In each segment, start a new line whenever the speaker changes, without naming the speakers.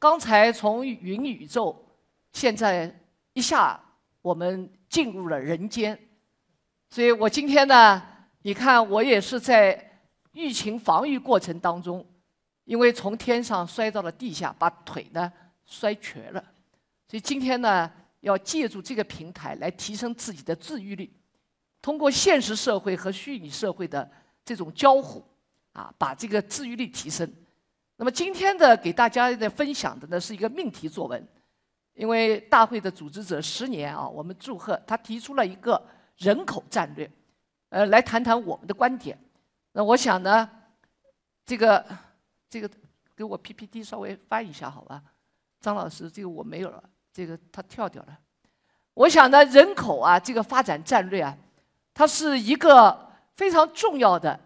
刚才从云宇宙，现在一下我们进入了人间，所以我今天呢，你看我也是在疫情防御过程当中，因为从天上摔到了地下，把腿呢摔瘸了，所以今天呢，要借助这个平台来提升自己的自愈力，通过现实社会和虚拟社会的这种交互，啊，把这个自愈力提升。那么今天的给大家的分享的呢是一个命题作文，因为大会的组织者十年啊，我们祝贺他提出了一个人口战略，呃，来谈谈我们的观点。那我想呢，这个这个给我 PPT 稍微翻一下好吧？张老师，这个我没有了，这个他跳掉了。我想呢，人口啊，这个发展战略啊，它是一个非常重要的。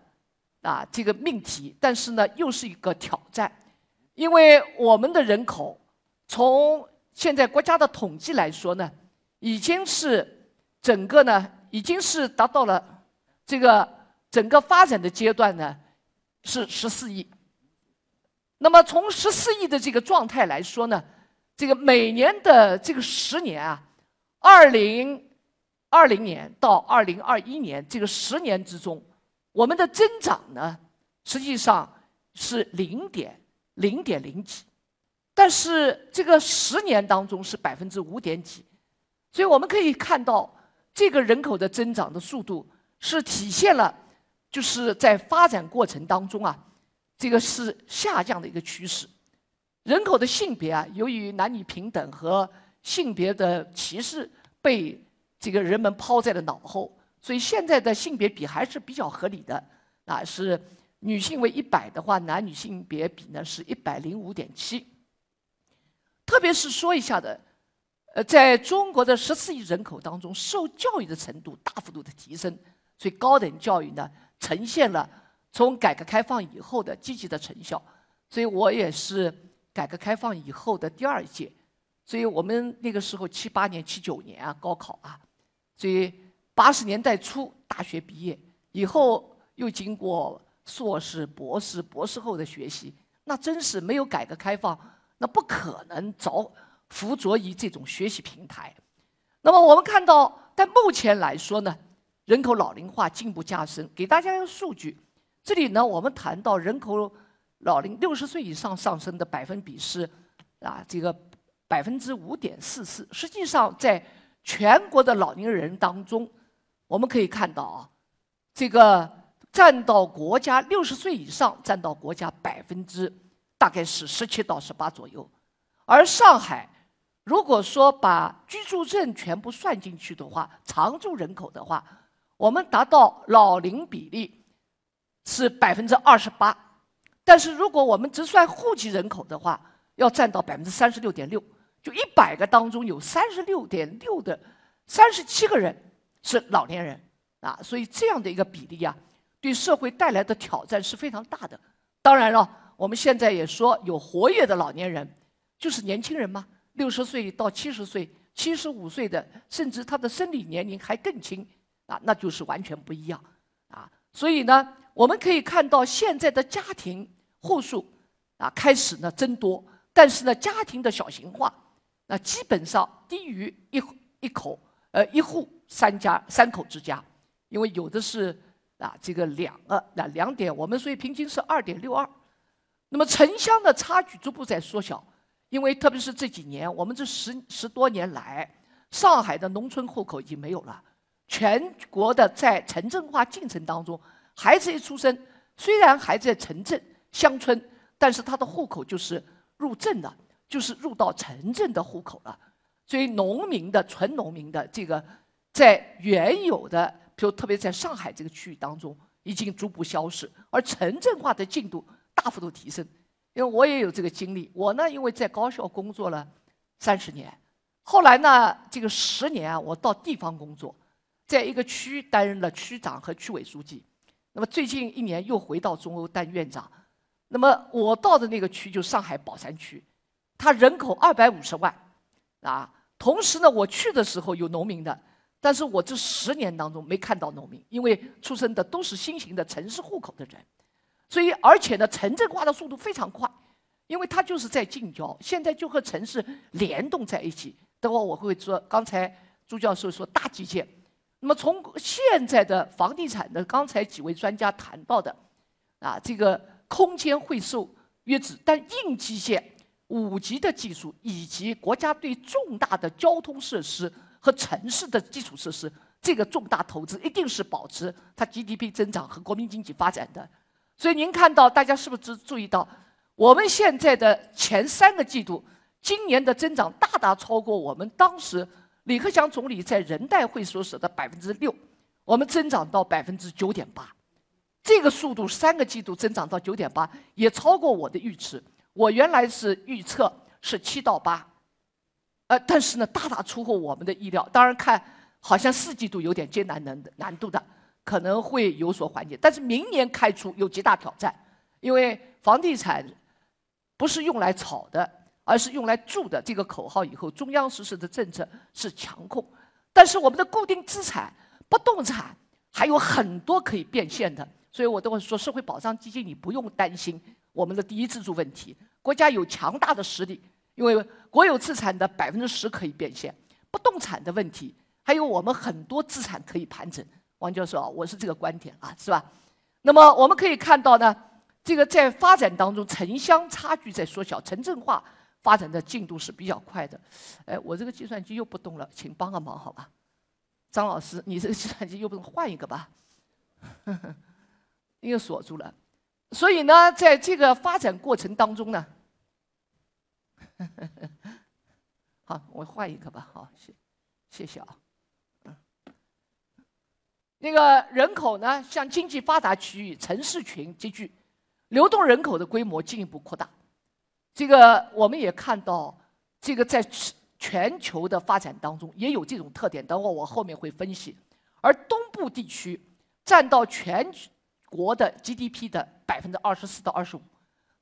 啊，这个命题，但是呢，又是一个挑战，因为我们的人口从现在国家的统计来说呢，已经是整个呢，已经是达到了这个整个发展的阶段呢，是十四亿。那么从十四亿的这个状态来说呢，这个每年的这个十年啊，二零二零年到二零二一年这个十年之中。我们的增长呢，实际上是零点零点零几，但是这个十年当中是百分之五点几，所以我们可以看到，这个人口的增长的速度是体现了，就是在发展过程当中啊，这个是下降的一个趋势。人口的性别啊，由于男女平等和性别的歧视被这个人们抛在了脑后。所以现在的性别比还是比较合理的，啊，是女性为一百的话，男女性别比呢是一百零五点七。特别是说一下的，呃，在中国的十四亿人口当中，受教育的程度大幅度的提升，所以高等教育呢呈现了从改革开放以后的积极的成效。所以我也是改革开放以后的第二届，所以我们那个时候七八年、七九年啊，高考啊，所以。八十年代初大学毕业以后，又经过硕士、博士、博士后的学习，那真是没有改革开放，那不可能着附着于这种学习平台。那么我们看到，在目前来说呢，人口老龄化进一步加深。给大家一个数据，这里呢，我们谈到人口老龄六十岁以上上升的百分比是啊，这个百分之五点四四。实际上，在全国的老年人当中，我们可以看到啊，这个占到国家六十岁以上占到国家百分之大概是十七到十八左右，而上海如果说把居住证全部算进去的话，常住人口的话，我们达到老龄比例是百分之二十八，但是如果我们只算户籍人口的话，要占到百分之三十六点六，就一百个当中有三十六点六的三十七个人。是老年人啊，所以这样的一个比例啊，对社会带来的挑战是非常大的。当然了，我们现在也说有活跃的老年人，就是年轻人嘛，六十岁到七十岁、七十五岁的，甚至他的生理年龄还更轻啊，那就是完全不一样啊。所以呢，我们可以看到现在的家庭户数啊开始呢增多，但是呢，家庭的小型化，那基本上低于一一口呃一户。三家三口之家，因为有的是啊，这个两个那两点，我们所以平均是二点六二。那么城乡的差距逐步在缩小，因为特别是这几年，我们这十十多年来，上海的农村户口已经没有了，全国的在城镇化进程当中，孩子一出生，虽然还在城镇乡村，但是他的户口就是入镇的，就是入到城镇的户口了。所以农民的纯农民的这个。在原有的，比如特别在上海这个区域当中，已经逐步消失，而城镇化的进度大幅度提升。因为我也有这个经历，我呢因为在高校工作了三十年，后来呢这个十年啊，我到地方工作，在一个区担任了区长和区委书记。那么最近一年又回到中欧当院长。那么我到的那个区就上海宝山区，它人口二百五十万，啊，同时呢我去的时候有农民的。但是我这十年当中没看到农民，因为出生的都是新型的城市户口的人，所以而且呢，城镇化的速度非常快，因为它就是在近郊，现在就和城市联动在一起。等会我会说，刚才朱教授说大基建，那么从现在的房地产的刚才几位专家谈到的，啊，这个空间会受约制，但硬基建、五级的技术以及国家对重大的交通设施和城市的基础设施这个重大投资，一定是保持它 GDP 增长和国民经济发展的。所以您看到，大家是不是注意到，我们现在的前三个季度？今年的增长大大超过我们当时李克强总理在人代会所说的百分之六，我们增长到百分之九点八，这个速度三个季度增长到九点八，也超过我的预期。我原来是预测是七到八，呃，但是呢，大大出乎我们的意料。当然看好像四季度有点艰难难难度的，可能会有所缓解。但是明年开出有极大挑战，因为房地产不是用来炒的。而是用来住的这个口号以后，中央实施的政策是强控，但是我们的固定资产、不动产还有很多可以变现的，所以我都会说，社会保障基金你不用担心我们的第一支柱问题，国家有强大的实力，因为国有资产的百分之十可以变现，不动产的问题还有我们很多资产可以盘整。王教授，我是这个观点啊，是吧？那么我们可以看到呢，这个在发展当中，城乡差距在缩小，城镇化。发展的进度是比较快的，哎，我这个计算机又不动了，请帮个忙好吧？张老师，你这个计算机又不能换一个吧？又锁住了，所以呢，在这个发展过程当中呢，好，我换一个吧，好，谢，谢谢啊，嗯，那个人口呢，向经济发达区域、城市群集聚，流动人口的规模进一步扩大。这个我们也看到，这个在全球的发展当中也有这种特点。等会我后面会分析。而东部地区占到全国的 GDP 的百分之二十四到二十五，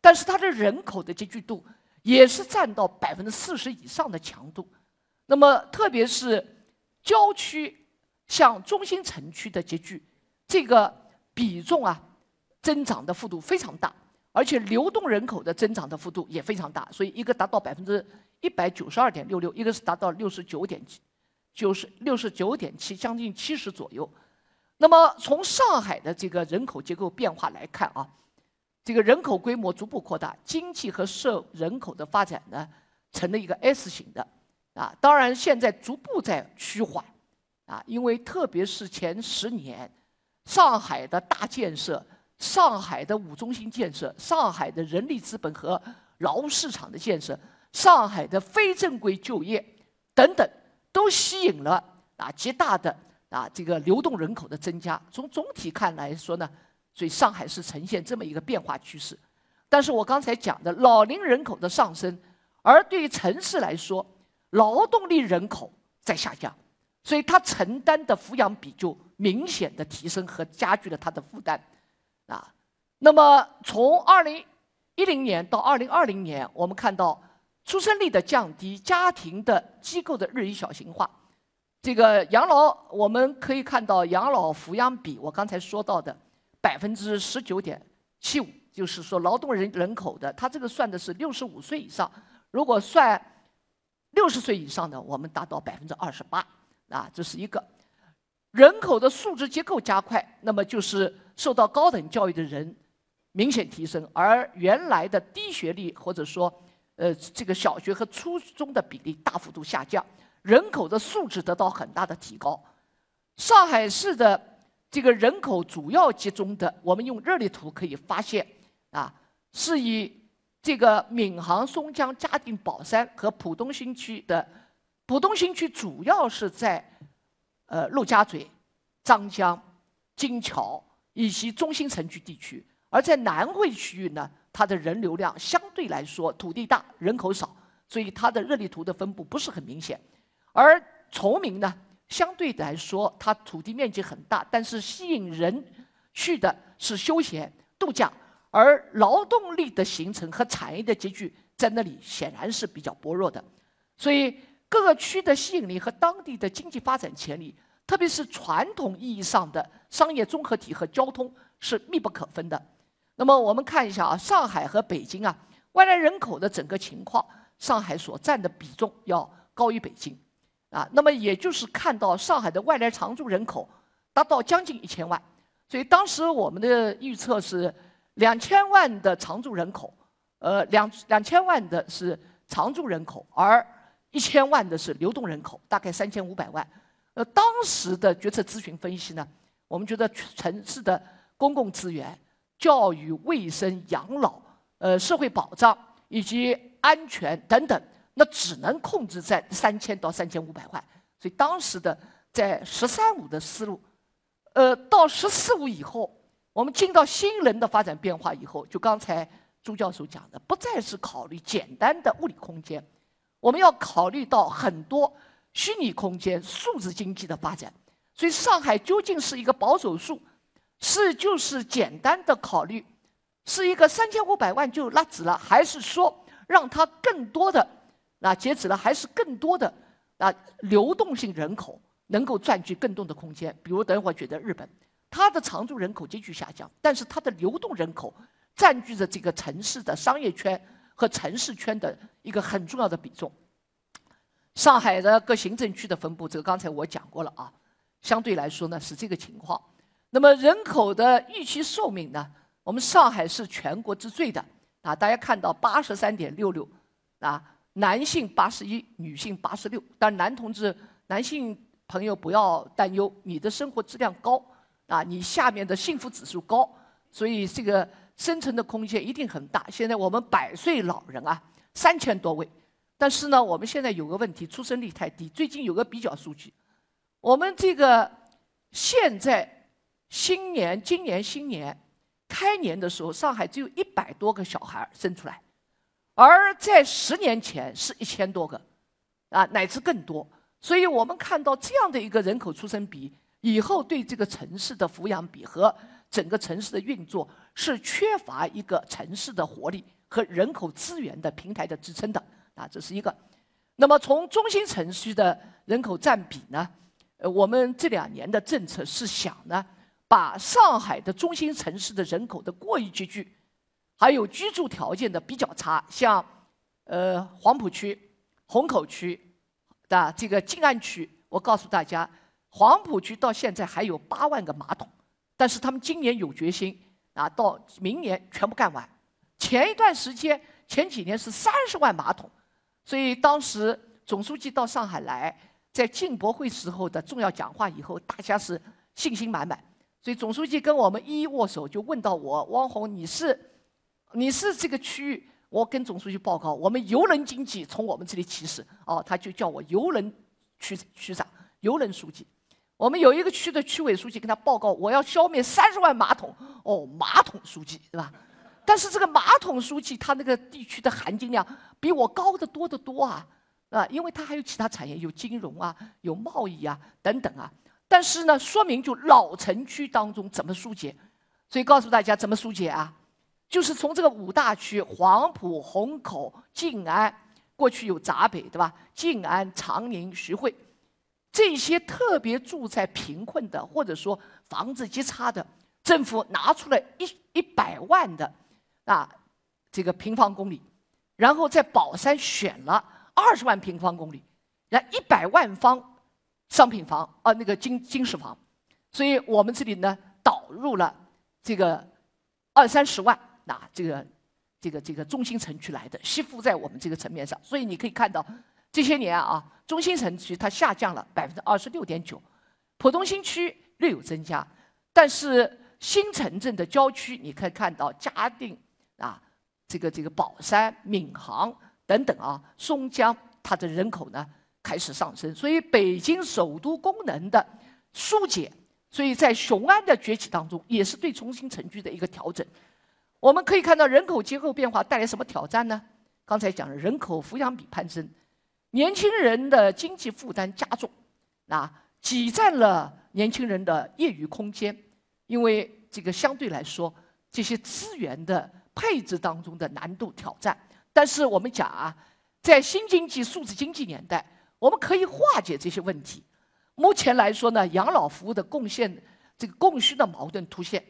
但是它的人口的集聚度也是占到百分之四十以上的强度。那么特别是郊区向中心城区的集聚，这个比重啊，增长的幅度非常大。而且流动人口的增长的幅度也非常大，所以一个达到百分之一百九十二点六六，一个是达到六十九点七，九十六十九点七，将近七十左右。那么从上海的这个人口结构变化来看啊，这个人口规模逐步扩大，经济和社人口的发展呢成了一个 S 型的啊。当然现在逐步在趋缓啊，因为特别是前十年上海的大建设。上海的五中心建设、上海的人力资本和劳务市场的建设、上海的非正规就业等等，都吸引了啊极大的啊这个流动人口的增加。从总体看来说呢，所以上海是呈现这么一个变化趋势。但是我刚才讲的老龄人口的上升，而对于城市来说，劳动力人口在下降，所以它承担的抚养比就明显的提升和加剧了它的负担。啊，那么从二零一零年到二零二零年，我们看到出生率的降低，家庭的机构的日益小型化，这个养老我们可以看到养老抚养比，我刚才说到的百分之十九点七五，就是说劳动人人口的，它这个算的是六十五岁以上，如果算六十岁以上的，我们达到百分之二十八，啊，这是一个。人口的素质结构加快，那么就是受到高等教育的人明显提升，而原来的低学历或者说呃这个小学和初中的比例大幅度下降，人口的素质得到很大的提高。上海市的这个人口主要集中的，我们用热力图可以发现啊，是以这个闵行、松江、嘉定、宝山和浦东新区的，浦东新区主要是在。呃，陆家嘴、张江、金桥以及中心城区地区，而在南汇区域呢，它的人流量相对来说土地大、人口少，所以它的热力图的分布不是很明显。而崇明呢，相对来说它土地面积很大，但是吸引人去的是休闲度假，而劳动力的形成和产业的集聚在那里显然是比较薄弱的，所以。各个区的吸引力和当地的经济发展潜力，特别是传统意义上的商业综合体和交通是密不可分的。那么我们看一下啊，上海和北京啊，外来人口的整个情况，上海所占的比重要高于北京，啊，那么也就是看到上海的外来常住人口达到将近一千万，所以当时我们的预测是两千万的常住人口，呃，两两千万的是常住人口，而一千万的是流动人口，大概三千五百万。呃，当时的决策咨询分析呢，我们觉得城市的公共资源、教育、卫生、养老。呃，社会保障以及安全等等，那只能控制在三千到三千五百万。所以当时的在“十三五”的思路，呃，到“十四五”以后，我们进到新人的发展变化以后，就刚才朱教授讲的，不再是考虑简单的物理空间，我们要考虑到很多虚拟空间、数字经济的发展。所以上海究竟是一个保守数，是就是简单的考虑。是一个三千五百万就拉直了，还是说让它更多的那截止了，还是更多的啊流动性人口能够占据更多的空间？比如等会儿觉得日本，它的常住人口急剧下降，但是它的流动人口占据着这个城市的商业圈和城市圈的一个很重要的比重。上海的各行政区的分布，这个刚才我讲过了啊，相对来说呢是这个情况。那么人口的预期寿命呢？我们上海是全国之最的啊！大家看到八十三点六六啊，男性八十一，女性八十六。但男同志、男性朋友不要担忧，你的生活质量高啊，你下面的幸福指数高，所以这个生存的空间一定很大。现在我们百岁老人啊，三千多位，但是呢，我们现在有个问题，出生率太低。最近有个比较数据，我们这个现在新年，今年新年。开年的时候，上海只有一百多个小孩生出来，而在十年前是一千多个，啊，乃至更多。所以我们看到这样的一个人口出生比，以后对这个城市的抚养比和整个城市的运作是缺乏一个城市的活力和人口资源的平台的支撑的，啊，这是一个。那么从中心城区的人口占比呢，呃，我们这两年的政策是想呢。把上海的中心城市的人口的过于集聚，还有居住条件的比较差，像，呃，黄浦区、虹口区的这个静安区，我告诉大家，黄浦区到现在还有八万个马桶，但是他们今年有决心啊，到明年全部干完。前一段时间，前几年是三十万马桶，所以当时总书记到上海来，在进博会时候的重要讲话以后，大家是信心满满。所以总书记跟我们一一握手，就问到我汪红，你是你是这个区域，我跟总书记报告，我们游轮经济从我们这里起始，哦，他就叫我游轮区区长、游轮书记。我们有一个区的区委书记跟他报告，我要消灭三十万马桶，哦，马桶书记对吧？但是这个马桶书记他那个地区的含金量比我高得多得多啊，啊，因为他还有其他产业，有金融啊，有贸易啊等等啊。但是呢，说明就老城区当中怎么疏解，所以告诉大家怎么疏解啊，就是从这个五大区黄浦、虹口、静安，过去有闸北对吧？静安、长宁、徐汇，这些特别住在贫困的或者说房子极差的，政府拿出了一一百万的啊这个平方公里，然后在宝山选了二十万平方公里，然一百万方。商品房啊，那个经经适房，所以我们这里呢导入了这个二三十万，那这个这个这个中心城区来的吸附在我们这个层面上，所以你可以看到这些年啊，中心城区它下降了百分之二十六点九，浦东新区略有增加，但是新城镇的郊区你可以看到嘉定啊，这个这个宝山、闵行等等啊，松江它的人口呢。开始上升，所以北京首都功能的疏解，所以在雄安的崛起当中，也是对中心城区的一个调整。我们可以看到人口结构变化带来什么挑战呢？刚才讲了人口抚养比攀升，年轻人的经济负担加重，啊，挤占了年轻人的业余空间，因为这个相对来说，这些资源的配置当中的难度挑战。但是我们讲啊，在新经济、数字经济年代。我们可以化解这些问题。目前来说呢，养老服务的贡献，这个供需的矛盾凸现。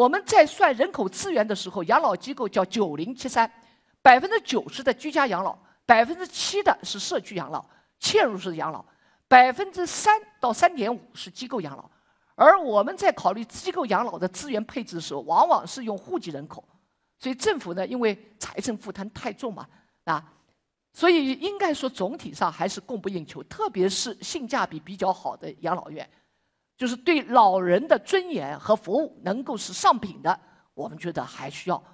我们在算人口资源的时候，养老机构叫九零七三，百分之九十的居家养老，百分之七的是社区养老、嵌入式养老，百分之三到三点五是机构养老。而我们在考虑机构养老的资源配置的时候，往往是用户籍人口，所以政府呢，因为财政负担太重嘛，啊，所以应该说总体上还是供不应求，特别是性价比比较好的养老院，就是对老人的尊严和服务能够是上品的，我们觉得还需要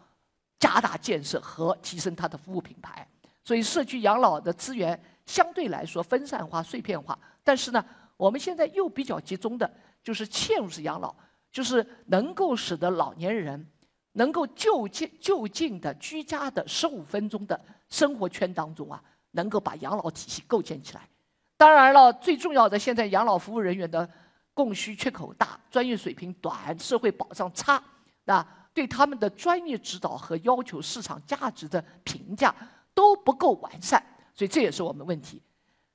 加大建设和提升它的服务品牌。所以社区养老的资源相对来说分散化、碎片化，但是呢，我们现在又比较集中的。就是嵌入式养老，就是能够使得老年人能够就近就近的居家的十五分钟的生活圈当中啊，能够把养老体系构建起来。当然了，最重要的现在养老服务人员的供需缺口大，专业水平短，社会保障差，那对他们的专业指导和要求市场价值的评价都不够完善，所以这也是我们问题。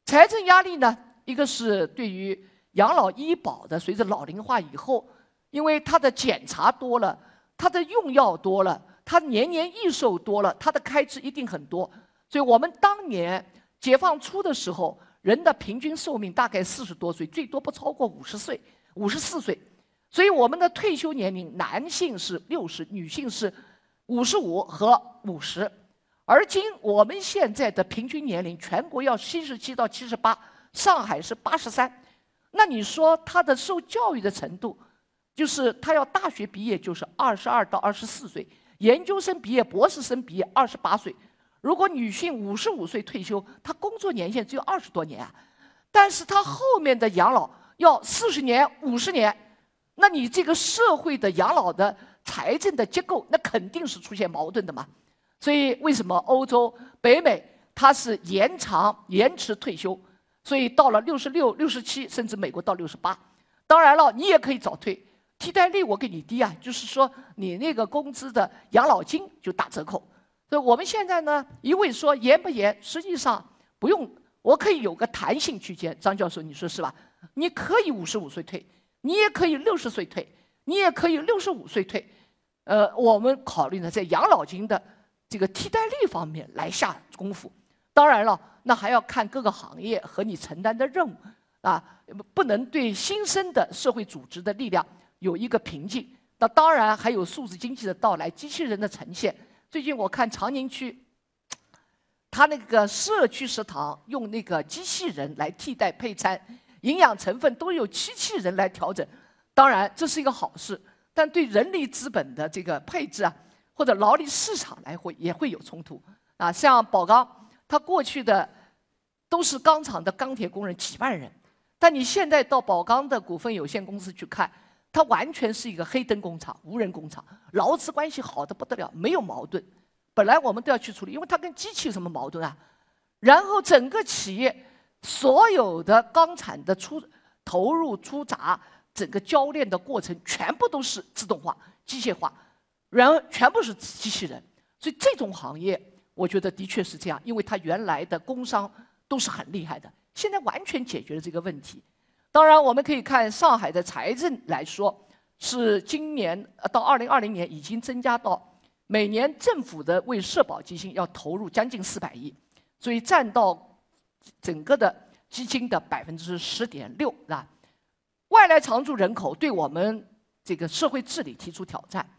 财政压力呢，一个是对于。养老医保的，随着老龄化以后，因为它的检查多了，它的用药多了，它年年益寿多了，它的开支一定很多。所以我们当年解放初的时候，人的平均寿命大概四十多岁，最多不超过五十岁，五十四岁。所以我们的退休年龄，男性是六十，女性是五十五和五十。而今我们现在的平均年龄，全国要七十七到七十八，上海是八十三。那你说他的受教育的程度，就是他要大学毕业就是二十二到二十四岁，研究生毕业、博士生毕业二十八岁。如果女性五十五岁退休，她工作年限只有二十多年啊，但是她后面的养老要四十年、五十年，那你这个社会的养老的财政的结构，那肯定是出现矛盾的嘛。所以为什么欧洲、北美它是延长、延迟退休？所以到了六十六、六十七，甚至美国到六十八，当然了，你也可以早退，替代率我给你低啊，就是说你那个工资的养老金就打折扣。所以我们现在呢，一味说严不严，实际上不用，我可以有个弹性区间。张教授，你说是吧？你可以五十五岁退，你也可以六十岁退，你也可以六十五岁退。呃，我们考虑呢，在养老金的这个替代率方面来下功夫。当然了。那还要看各个行业和你承担的任务，啊，不能对新生的社会组织的力量有一个瓶颈。那当然还有数字经济的到来，机器人的呈现。最近我看长宁区，他那个社区食堂用那个机器人来替代配餐，营养成分都有机器人来调整。当然这是一个好事，但对人力资本的这个配置啊，或者劳力市场来会也会有冲突。啊，像宝钢。他过去的都是钢厂的钢铁工人几万人，但你现在到宝钢的股份有限公司去看，它完全是一个黑灯工厂、无人工厂，劳资关系好的不得了，没有矛盾。本来我们都要去处理，因为它跟机器有什么矛盾啊？然后整个企业所有的钢产的出投入出闸，整个交链的过程全部都是自动化、机械化，然后全部是机器人，所以这种行业。我觉得的确是这样，因为他原来的工商都是很厉害的，现在完全解决了这个问题。当然，我们可以看上海的财政来说，是今年到二零二零年已经增加到每年政府的为社保基金要投入将近四百亿，所以占到整个的基金的百分之十点六，是吧？外来常住人口对我们这个社会治理提出挑战，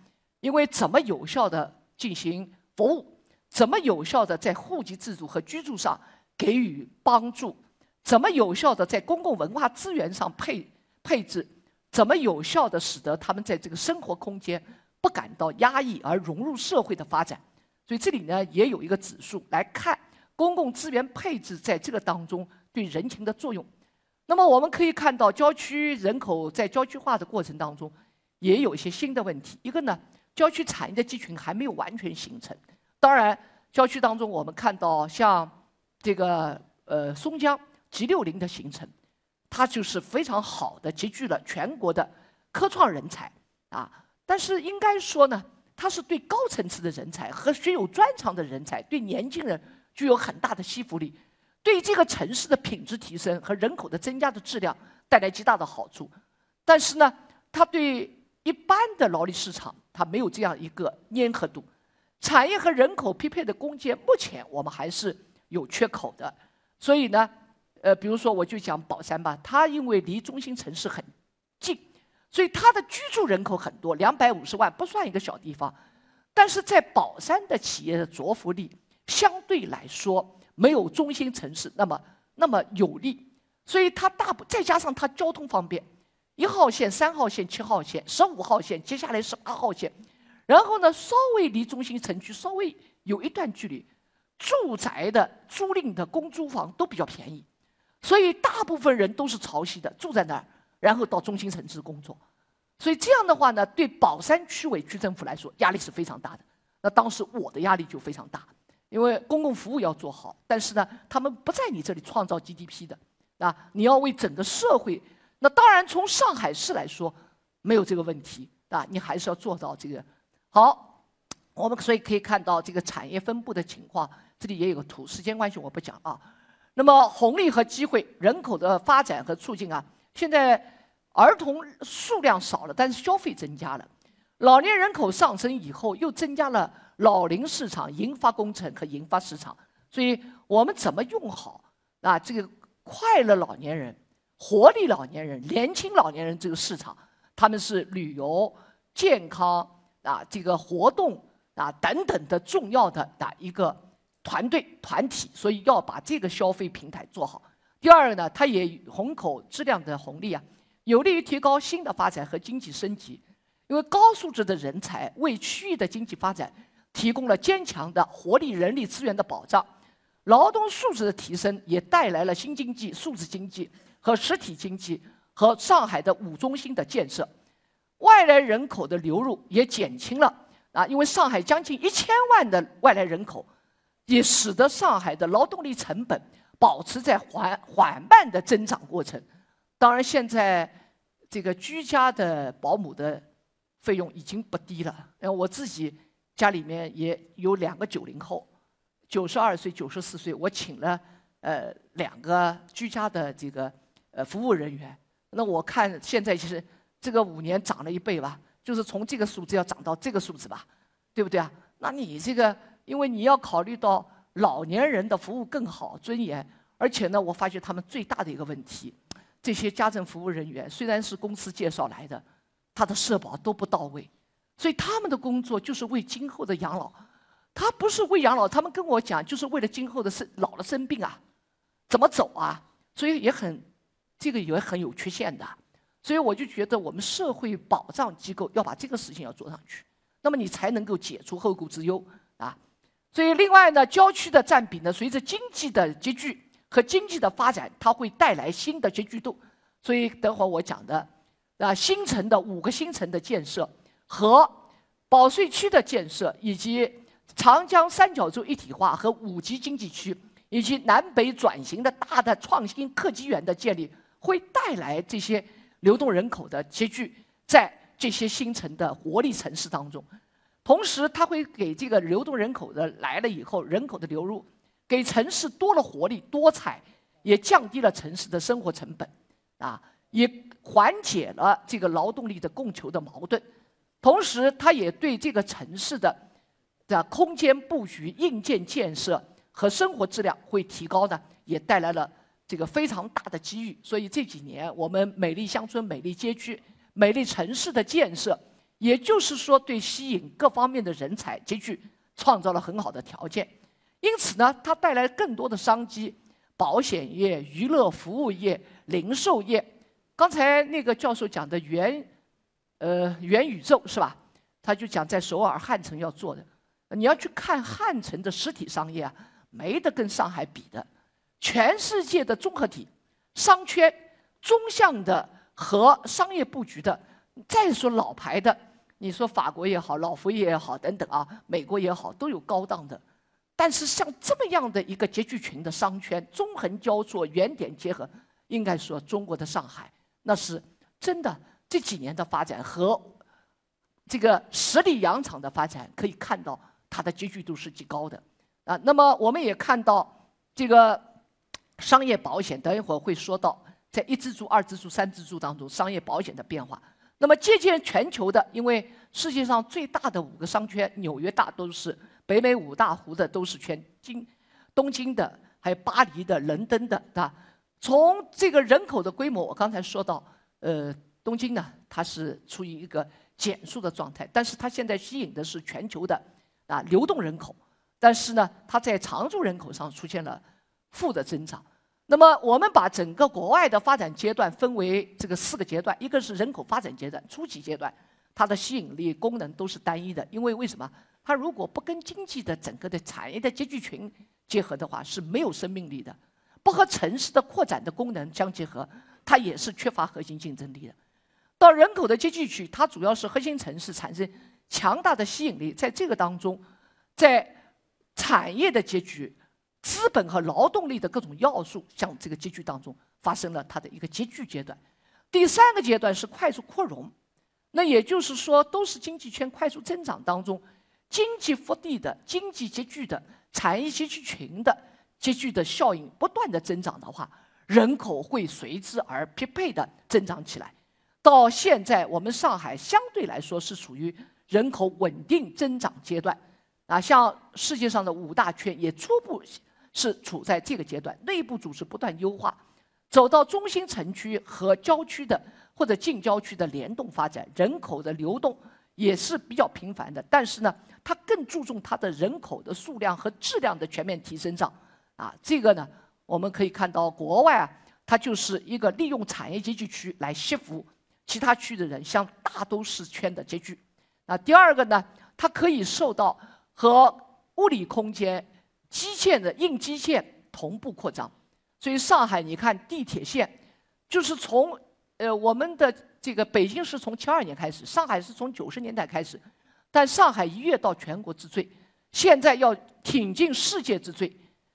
因为怎么有效的进行服务？怎么有效的在户籍制度和居住上给予帮助？怎么有效的在公共文化资源上配配置？怎么有效的使得他们在这个生活空间不感到压抑而融入社会的发展？所以这里呢也有一个指数来看公共资源配置在这个当中对人群的作用。那么我们可以看到，郊区人口在郊区化的过程当中也有一些新的问题。一个呢，郊区产业的集群还没有完全形成。当然，郊区当中我们看到像这个呃松江 G 六零的形成，它就是非常好的集聚了全国的科创人才啊。但是应该说呢，它是对高层次的人才和学有专长的人才，对年轻人具有很大的吸附力，对这个城市的品质提升和人口的增加的质量带来极大的好处。但是呢，它对一般的劳力市场它没有这样一个粘合度。产业和人口匹配的攻坚，目前我们还是有缺口的。所以呢，呃，比如说我就讲宝山吧，它因为离中心城市很近，所以它的居住人口很多，两百五十万不算一个小地方。但是在宝山的企业的着服力相对来说没有中心城市那么那么有利，所以它大部再加上它交通方便，一号线、三号线、七号线、十五号线，接下来十八号线。然后呢，稍微离中心城区稍微有一段距离，住宅的租赁的公租房都比较便宜，所以大部分人都是潮汐的住在那儿，然后到中心城市工作。所以这样的话呢，对宝山区委区政府来说压力是非常大的。那当时我的压力就非常大，因为公共服务要做好，但是呢，他们不在你这里创造 GDP 的啊，你要为整个社会。那当然从上海市来说没有这个问题啊，你还是要做到这个。好，我们所以可以看到这个产业分布的情况，这里也有个图。时间关系我不讲啊。那么红利和机会，人口的发展和促进啊，现在儿童数量少了，但是消费增加了。老年人口上升以后，又增加了老龄市场、研发工程和研发市场。所以我们怎么用好啊？这个快乐老年人、活力老年人、年轻老年人这个市场，他们是旅游、健康。啊，这个活动啊等等的重要的啊一个团队团体，所以要把这个消费平台做好。第二个呢，它也虹口质量的红利啊，有利于提高新的发展和经济升级。因为高素质的人才为区域的经济发展提供了坚强的活力、人力资源的保障。劳动素质的提升也带来了新经济、数字经济和实体经济和上海的五中心的建设。外来人口的流入也减轻了啊，因为上海将近一千万的外来人口，也使得上海的劳动力成本保持在缓缓慢的增长过程。当然，现在这个居家的保姆的费用已经不低了。呃，我自己家里面也有两个九零后，九十二岁、九十四岁，我请了呃两个居家的这个呃服务人员。那我看现在其实。这个五年涨了一倍吧，就是从这个数字要涨到这个数字吧，对不对啊？那你这个，因为你要考虑到老年人的服务更好、尊严，而且呢，我发觉他们最大的一个问题，这些家政服务人员虽然是公司介绍来的，他的社保都不到位，所以他们的工作就是为今后的养老，他不是为养老，他们跟我讲就是为了今后的生老了生病啊，怎么走啊？所以也很，这个也很有缺陷的。所以我就觉得，我们社会保障机构要把这个事情要做上去，那么你才能够解除后顾之忧啊。所以另外呢，郊区的占比呢，随着经济的集聚和经济的发展，它会带来新的集聚度。所以等会儿我讲的啊，新城的五个新城的建设和保税区的建设，以及长江三角洲一体化和五级经济区，以及南北转型的大的创新科技园的建立，会带来这些。流动人口的集聚在这些新城的活力城市当中，同时它会给这个流动人口的来了以后，人口的流入给城市多了活力、多彩，也降低了城市的生活成本，啊，也缓解了这个劳动力的供求的矛盾，同时它也对这个城市的的空间布局、硬件建设和生活质量会提高呢，也带来了。这个非常大的机遇，所以这几年我们美丽乡村、美丽街区、美丽城市的建设，也就是说对吸引各方面的人才集聚创造了很好的条件。因此呢，它带来更多的商机，保险业、娱乐服务业、零售业。刚才那个教授讲的元，呃，元宇宙是吧？他就讲在首尔汉城要做的，你要去看汉城的实体商业啊，没得跟上海比的。全世界的综合体，商圈中向的和商业布局的，再说老牌的，你说法国也好，老佛爷也好，等等啊，美国也好，都有高档的。但是像这么样的一个集聚群的商圈，纵横交错，原点结合，应该说中国的上海，那是真的这几年的发展和这个十里洋场的发展，可以看到它的集聚度是极高的啊。那么我们也看到这个。商业保险，等一会儿会说到，在一支柱、二支柱、三支柱当中，商业保险的变化。那么借鉴全球的，因为世界上最大的五个商圈，纽约大都是，北美五大湖的都是圈，京、东京的，还有巴黎的、伦敦的，对吧？从这个人口的规模，我刚才说到，呃，东京呢，它是处于一个减速的状态，但是它现在吸引的是全球的啊流动人口，但是呢，它在常住人口上出现了负的增长。那么，我们把整个国外的发展阶段分为这个四个阶段，一个是人口发展阶段初级阶段，它的吸引力功能都是单一的，因为为什么？它如果不跟经济的整个的产业的集聚群结合的话，是没有生命力的；不和城市的扩展的功能相结合，它也是缺乏核心竞争力的。到人口的集聚区，它主要是核心城市产生强大的吸引力，在这个当中，在产业的集聚。资本和劳动力的各种要素向这个集聚当中发生了它的一个集聚阶段。第三个阶段是快速扩容，那也就是说，都是经济圈快速增长当中，经济腹地的经济集聚的产业集聚群的集聚的效应不断的增长的话，人口会随之而匹配的增长起来。到现在，我们上海相对来说是属于人口稳定增长阶段，啊，像世界上的五大圈也初步。是处在这个阶段，内部组织不断优化，走到中心城区和郊区的或者近郊区的联动发展，人口的流动也是比较频繁的。但是呢，它更注重它的人口的数量和质量的全面提升上。啊，这个呢，我们可以看到国外啊，它就是一个利用产业集聚区来吸附其他区的人，向大都市圈的集聚。那第二个呢，它可以受到和物理空间。基线的硬基线同步扩张，所以上海你看地铁线，就是从呃我们的这个北京是从七二年开始，上海是从九十年代开始，但上海一跃到全国之最，现在要挺进世界之最，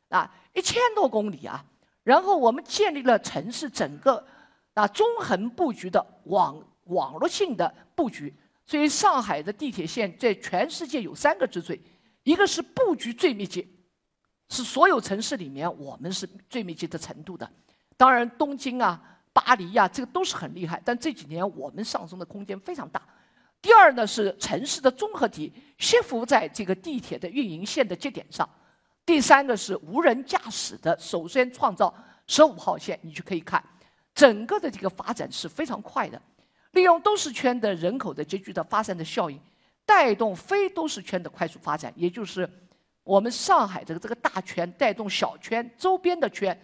啊一千多公里啊，然后我们建立了城市整个啊中横布局的网网络性的布局，所以上海的地铁线在全世界有三个之最，一个是布局最密集。是所有城市里面，我们是最密集的程度的。当然，东京啊、巴黎呀，这个都是很厉害。但这几年我们上升的空间非常大。第二呢，是城市的综合体吸附在这个地铁的运营线的节点上。第三个是无人驾驶的，首先创造十五号线，你就可以看整个的这个发展是非常快的。利用都市圈的人口的集聚的发散的效应，带动非都市圈的快速发展，也就是。我们上海这个这个大圈带动小圈周边的圈，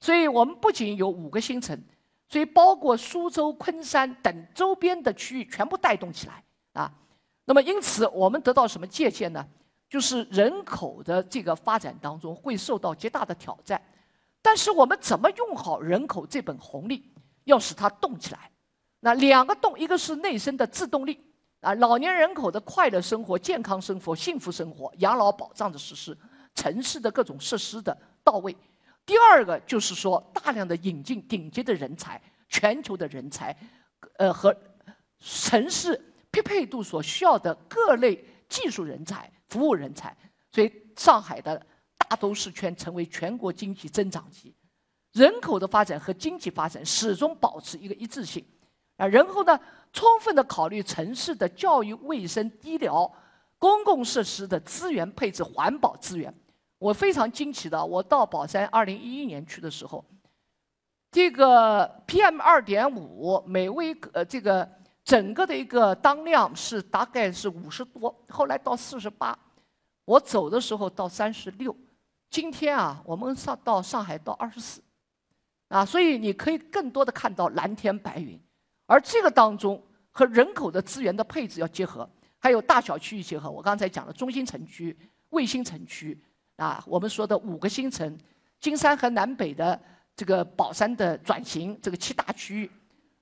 所以我们不仅有五个新城，所以包括苏州、昆山等周边的区域全部带动起来啊。那么因此我们得到什么借鉴呢？就是人口的这个发展当中会受到极大的挑战，但是我们怎么用好人口这本红利，要使它动起来？那两个动，一个是内生的自动力。啊，老年人口的快乐生活、健康生活、幸福生活、养老保障的实施，城市的各种设施的到位。第二个就是说，大量的引进顶级的人才、全球的人才，呃，和城市匹配度所需要的各类技术人才、服务人才。所以，上海的大都市圈成为全国经济增长极，人口的发展和经济发展始终保持一个一致性。啊，然后呢？充分的考虑城市的教育、卫生、医疗、公共设施的资源配置、环保资源。我非常惊奇的，我到宝山二零一一年去的时候，这个 PM 二点五每微呃这个整个的一个当量是大概是五十多，后来到四十八，我走的时候到三十六，今天啊我们上到上海到二十四，啊，所以你可以更多的看到蓝天白云。而这个当中和人口的资源的配置要结合，还有大小区域结合。我刚才讲了中心城区、卫星城区啊，我们说的五个新城，金山和南北的这个宝山的转型，这个七大区域。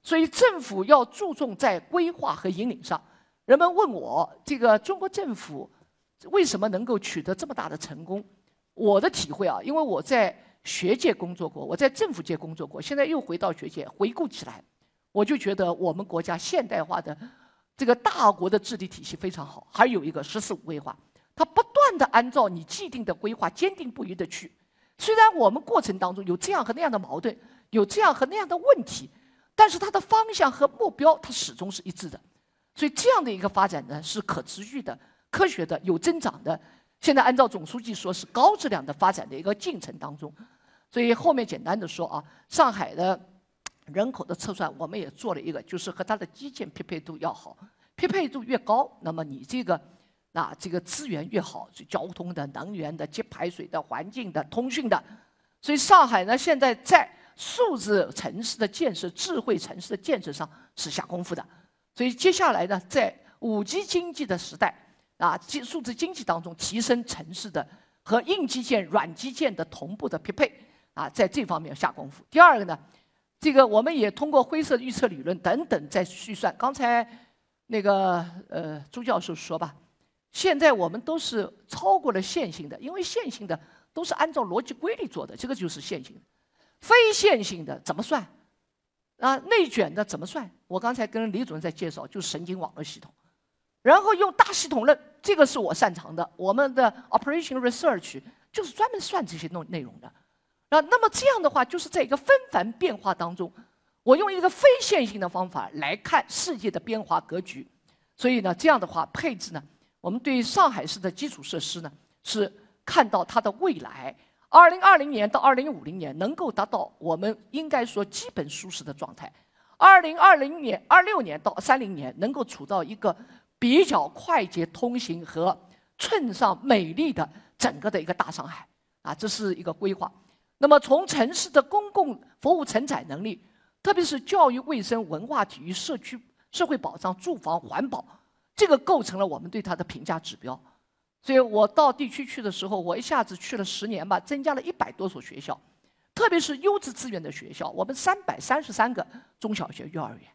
所以政府要注重在规划和引领上。人们问我，这个中国政府为什么能够取得这么大的成功？我的体会啊，因为我在学界工作过，我在政府界工作过，现在又回到学界，回顾起来。我就觉得我们国家现代化的这个大国的治理体系非常好，还有一个“十四五”规划，它不断的按照你既定的规划坚定不移的去。虽然我们过程当中有这样和那样的矛盾，有这样和那样的问题，但是它的方向和目标它始终是一致的。所以这样的一个发展呢，是可持续的、科学的、有增长的。现在按照总书记说，是高质量的发展的一个进程当中。所以后面简单的说啊，上海的人口的测算，我们也做了一个，就是和它的基建匹配度要好，匹配度越高，那么你这个啊这个资源越好，就交通的、能源的、接排水的、环境的、通讯的。所以上海呢，现在在数字城市的建设、智慧城市的建设上是下功夫的。所以接下来呢，在五 G 经济的时代啊，数字经济当中，提升城市的和硬基建、软基建的同步的匹配啊，在这方面下功夫。第二个呢，这个我们也通过灰色预测理论等等在计算。刚才那个呃朱教授说吧，现在我们都是超过了线性的，因为线性的都是按照逻辑规律做的，这个就是线性。非线性的怎么算？啊，内卷的怎么算？我刚才跟李主任在介绍，就是神经网络系统，然后用大系统论，这个是我擅长的。我们的 operation research 就是专门算这些内内容的。那，那么这样的话，就是在一个纷繁变化当中，我用一个非线性的方法来看世界的变化格局。所以呢，这样的话配置呢，我们对上海市的基础设施呢，是看到它的未来。二零二零年到二零五零年能够达到我们应该说基本舒适的状态，二零二零年二六年到三零年能够处到一个比较快捷通行和寸上美丽的整个的一个大上海啊，这是一个规划。那么从城市的公共服务承载能力，特别是教育、卫生、文化、体育、社区、社会保障、住房、环保，这个构成了我们对它的评价指标。所以我到地区去的时候，我一下子去了十年吧，增加了一百多所学校，特别是优质资源的学校，我们三百三十三个中小学、幼儿园，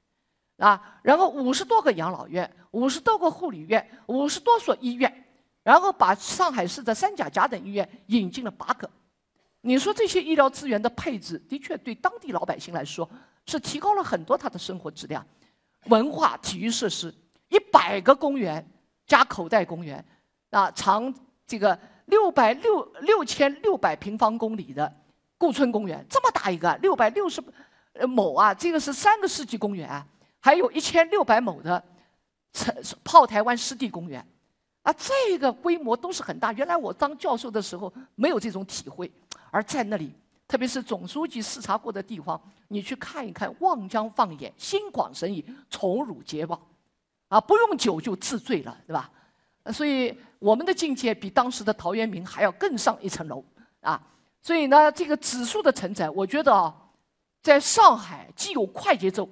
啊，然后五十多个养老院，五十多个护理院，五十多所医院，然后把上海市的三甲甲等医院引进了八个。你说这些医疗资源的配置，的确对当地老百姓来说是提高了很多他的生活质量。文化体育设施一百个公园加口袋公园。啊，长这个六百六六千六百平方公里的顾村公园，这么大一个，六百六十亩啊，这个是三个世纪公园，还有一千六百亩的城炮台湾湿地公园，啊，这个规模都是很大。原来我当教授的时候没有这种体会，而在那里，特别是总书记视察过的地方，你去看一看，望江放眼，心旷神怡，宠辱皆忘，啊，不用酒就自醉了，对吧？所以我们的境界比当时的陶渊明还要更上一层楼啊！所以呢，这个指数的承载，我觉得啊，在上海既有快节奏，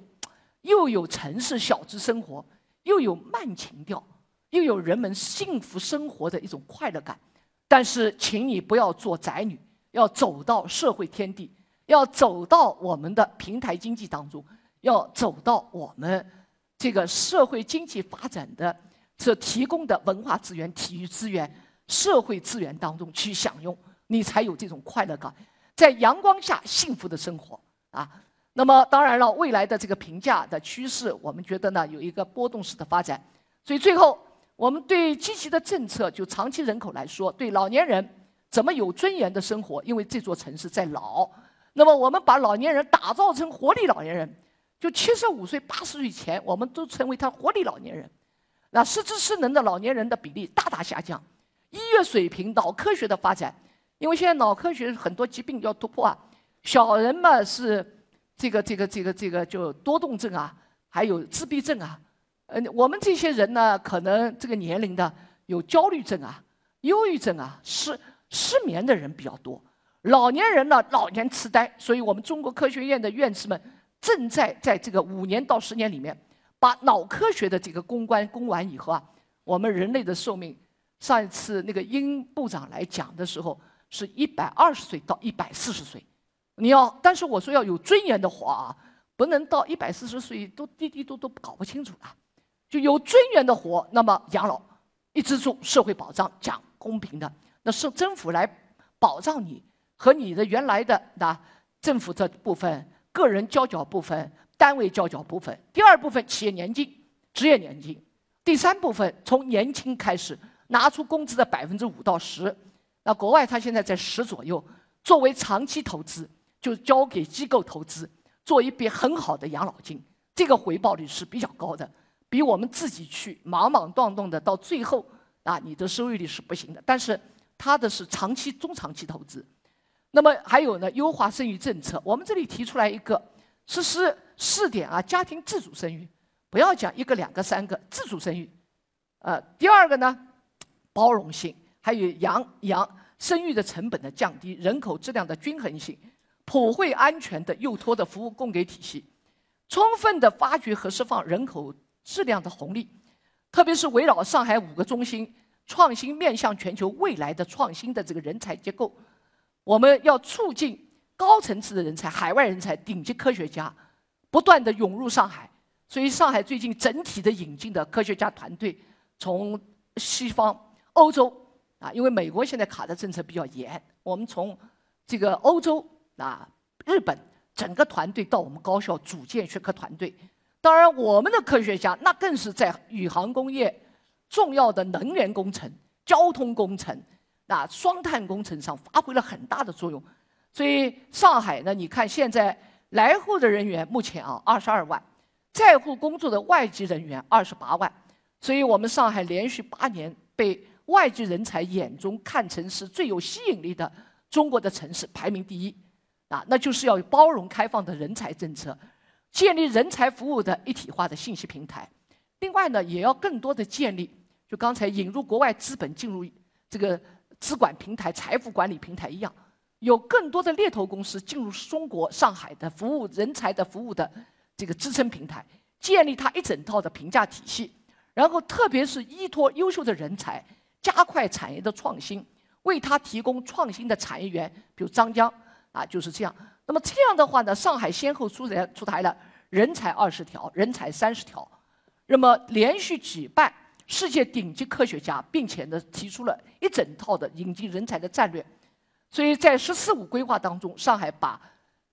又有城市小资生活，又有慢情调，又有人们幸福生活的一种快乐感。但是，请你不要做宅女，要走到社会天地，要走到我们的平台经济当中，要走到我们这个社会经济发展的。所提供的文化资源、体育资源、社会资源当中去享用，你才有这种快乐感，在阳光下幸福的生活啊。那么当然了，未来的这个评价的趋势，我们觉得呢有一个波动式的发展。所以最后，我们对积极的政策，就长期人口来说，对老年人怎么有尊严的生活？因为这座城市在老，那么我们把老年人打造成活力老年人，就七十五岁、八十岁前，我们都成为他活力老年人。那失智失能的老年人的比例大大下降，医学水平、脑科学的发展，因为现在脑科学很多疾病要突破啊。小人嘛是这个这个这个这个就多动症啊，还有自闭症啊。嗯，我们这些人呢，可能这个年龄的有焦虑症啊、忧郁症啊、失失眠的人比较多。老年人呢，老年痴呆，所以我们中国科学院的院士们正在在这个五年到十年里面。把脑科学的这个攻关攻完以后啊，我们人类的寿命，上一次那个殷部长来讲的时候是一百二十岁到一百四十岁，你要，但是我说要有尊严的活啊，不能到一百四十岁都滴滴都都搞不清楚了，就有尊严的活，那么养老一直做社会保障讲公平的，那是政府来保障你和你的原来的那政府这部分个人交缴部分。单位交缴部分，第二部分企业年金、职业年金，第三部分从年轻开始拿出工资的百分之五到十，那国外它现在在十左右，作为长期投资就交给机构投资，做一笔很好的养老金，这个回报率是比较高的，比我们自己去莽莽撞撞的到最后啊，你的收益率是不行的。但是它的是长期、中长期投资。那么还有呢，优化生育政策，我们这里提出来一个实施试点啊，家庭自主生育，不要讲一个、两个、三个，自主生育。呃，第二个呢，包容性，还有养养生育的成本的降低，人口质量的均衡性，普惠安全的幼托的服务供给体系，充分的发掘和释放人口质量的红利，特别是围绕上海五个中心创新面向全球未来的创新的这个人才结构，我们要促进高层次的人才、海外人才、顶级科学家不断的涌入上海，所以上海最近整体的引进的科学家团队。从西方、欧洲啊，因为美国现在卡的政策比较严，我们从这个欧洲啊、日本整个团队到我们高校组建学科团队。当然，我们的科学家那更是在宇航工业、重要的能源工程、交通工程、啊双碳工程上发挥了很大的作用。所以上海呢，你看现在来沪的人员目前啊二十二万，在沪工作的外籍人员二十八万。所以我们上海连续八年被外籍人才眼中看成是最有吸引力的中国的城市，排名第一，啊，那就是要有包容开放的人才政策，建立人才服务的一体化的信息平台。另外呢，也要更多的建立，就刚才引入国外资本进入这个资管平台、财富管理平台一样，有更多的猎头公司进入中国上海的服务人才的服务的这个支撑平台，建立它一整套的评价体系。然后，特别是依托优秀的人才，加快产业的创新，为他提供创新的产业园，比如张江啊，就是这样。那么这样的话呢，上海先后出台出台了人才二十条、人才三十条，那么连续举办世界顶级科学家，并且呢提出了一整套的引进人才的战略。所以在“十四五”规划当中，上海把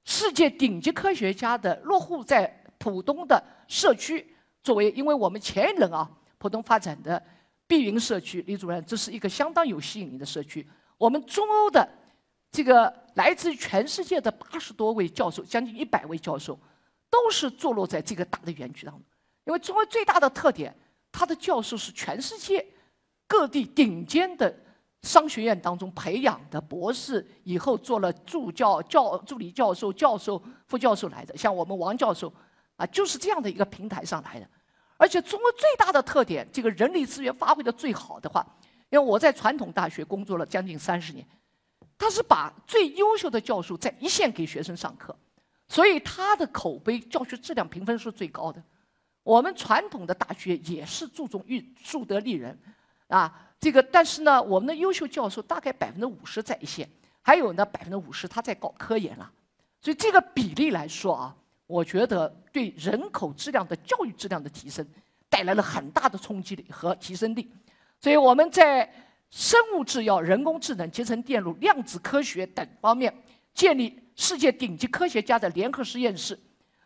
世界顶级科学家的落户在浦东的社区。作为，因为我们前一轮啊，浦东发展的碧云社区，李主任，这是一个相当有吸引力的社区。我们中欧的这个来自全世界的八十多位教授，将近一百位教授，都是坐落在这个大的园区当中。因为中国最大的特点，他的教授是全世界各地顶尖的商学院当中培养的博士，以后做了助教、教助理教授、教授、副教授来的，像我们王教授。啊，就是这样的一个平台上来的，而且中国最大的特点，这个人力资源发挥的最好的话，因为我在传统大学工作了将近三十年，他是把最优秀的教授在一线给学生上课，所以他的口碑、教学质量评分是最高的。我们传统的大学也是注重育树德立人，啊，这个但是呢，我们的优秀教授大概百分之五十在一线，还有呢百分之五十他在搞科研了，所以这个比例来说啊。我觉得对人口质量的教育质量的提升带来了很大的冲击力和提升力，所以我们在生物制药、人工智能、集成电路、量子科学等方面建立世界顶级科学家的联合实验室。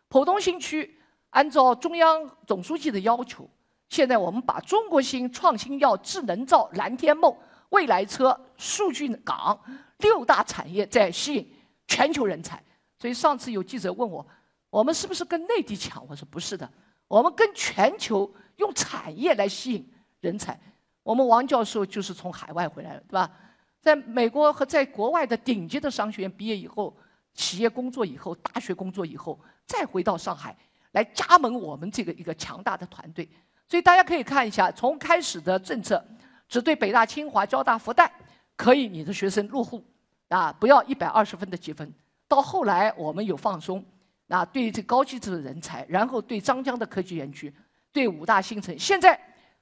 浦东新区按照中央总书记的要求，现在我们把中国芯、创新药、智能造、蓝天梦、未来车、数据港六大产业在吸引全球人才。所以上次有记者问我。我们是不是跟内地抢？我说不是的，我们跟全球用产业来吸引人才。我们王教授就是从海外回来的，对吧？在美国和在国外的顶级的商学院毕业以后，企业工作以后，大学工作以后，再回到上海来加盟我们这个一个强大的团队。所以大家可以看一下，从开始的政策只对北大、清华、交大、复旦可以你的学生入户啊，不要一百二十分的积分，到后来我们有放松。啊对于这高技术的人才，然后对张江的科技园区，对五大新城，现在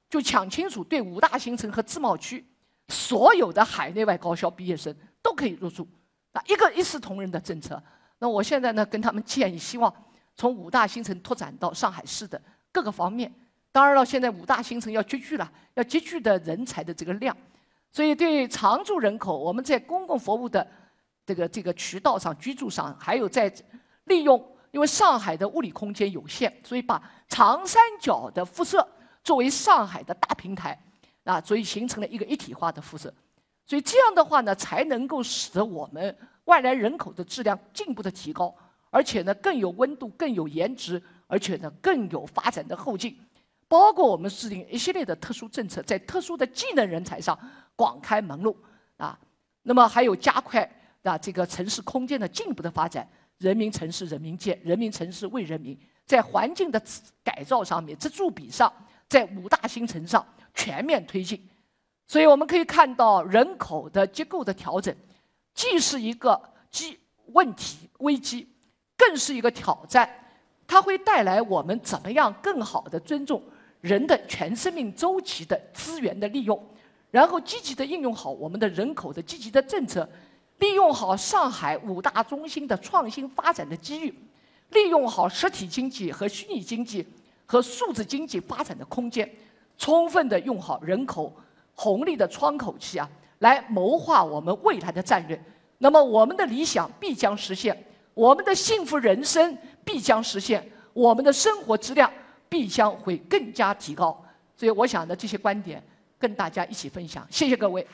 就讲清楚，对五大新城和自贸区所有的海内外高校毕业生都可以入住，啊，一个一视同仁的政策。那我现在呢，跟他们建议，希望从五大新城拓展到上海市的各个方面。当然了，现在五大新城要集聚了，要集聚的人才的这个量，所以对常住人口，我们在公共服务的这个这个渠道上、居住上，还有在利用。因为上海的物理空间有限，所以把长三角的辐射作为上海的大平台，啊，所以形成了一个一体化的辐射。所以这样的话呢，才能够使得我们外来人口的质量进一步的提高，而且呢更有温度、更有颜值，而且呢更有发展的后劲。包括我们制定一系列的特殊政策，在特殊的技能人才上广开门路啊。那么还有加快啊这个城市空间的进一步的发展，人民城市人民建，人民城市为人民，在环境的改造上面、支柱比上，在五大新城上全面推进。所以我们可以看到，人口的结构的调整，既是一个机问题危机，更是一个挑战。它会带来我们怎么样更好的尊重。人的全生命周期的资源的利用，然后积极的应用好我们的人口的积极的政策，利用好上海五大中心的创新发展的机遇，利用好实体经济和虚拟经济和数字经济发展的空间，充分的用好人口红利的窗口期啊，来谋划我们未来的战略。那么我们的理想必将实现，我们的幸福人生必将实现，我们的生活质量。必将会更加提高，所以我想的这些观点跟大家一起分享，谢谢各位。